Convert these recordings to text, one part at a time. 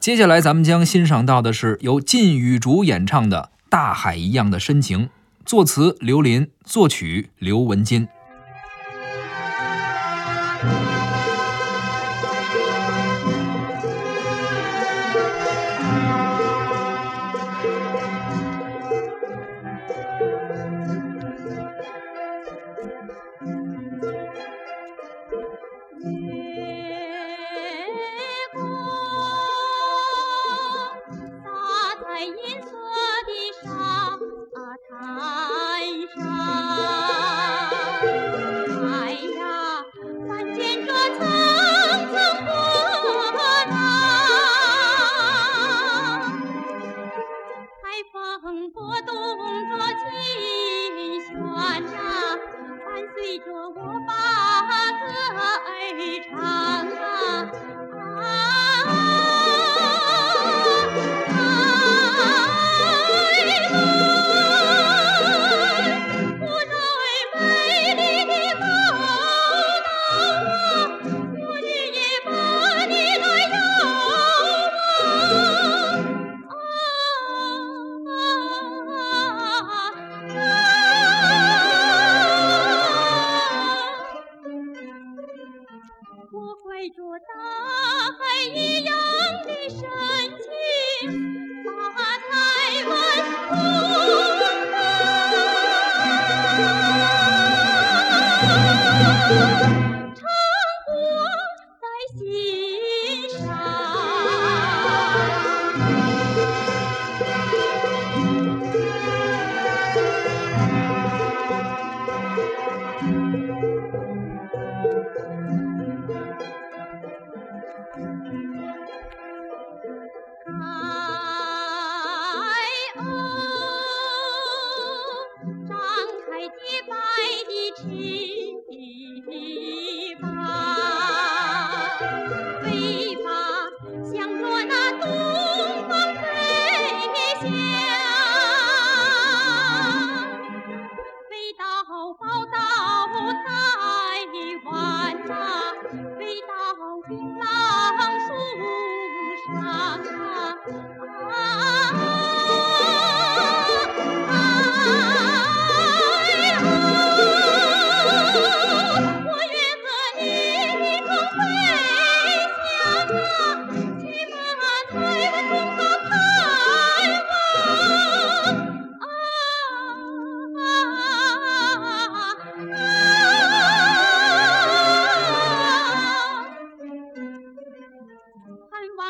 接下来咱们将欣赏到的是由靳宇竹演唱的《大海一样的深情》，作词刘林，作曲刘文金。着我把歌儿唱。唱过在心上。海鸥张开洁白的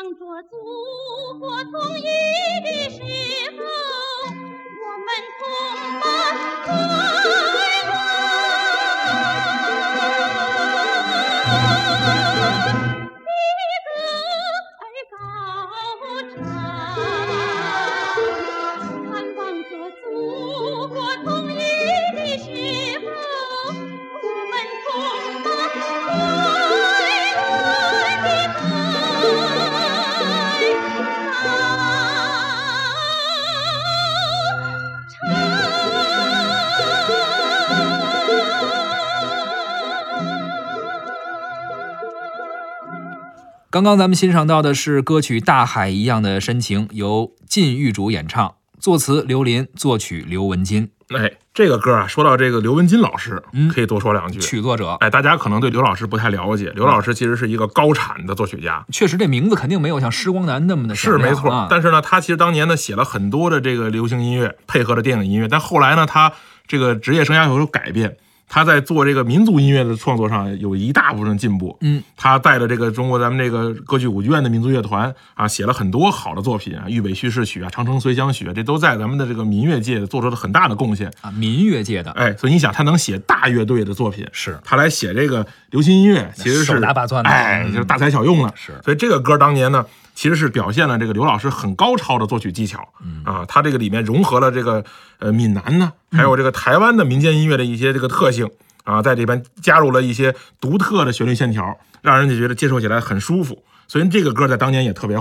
当着祖国统一的时候，我们同把刚刚咱们欣赏到的是歌曲《大海一样的深情》，由靳玉竹演唱，作词刘林，作曲刘文金，哎，这个歌啊，说到这个刘文金老师，嗯可以多说两句。曲作者。哎，大家可能对刘老师不太了解，刘老师其实是一个高产的作曲家，确实，这名字肯定没有像施光南那么的是没错。啊但是呢，他其实当年呢写了很多的这个流行音乐，配合着电影音乐。但后来呢，他这个职业生涯有所改变，他在做这个民族音乐的创作上有一大部分进步。嗯，他带着这个中国咱们这个歌剧舞剧院的民族乐团啊，写了很多好的作品啊，《豫北叙事曲》啊，《长城随想曲》啊，这都在咱们的这个民乐界做出了很大的贡献。啊，民乐界的哎，所以你想，他能写大乐队的作品，是他来写这个流行音乐，其实是手拿把攥的哎，嗯就是大材小用了。是所以这个歌当年呢，其实是表现了这个刘老师很高超的作曲技巧。嗯啊，他这个里面融合了这个呃闽南呢，还有这个台湾的民间音乐的一些这个特性啊，在里边加入了一些独特的旋律线条，让人家觉得接受起来很舒服。所以这个歌在当年也特别火。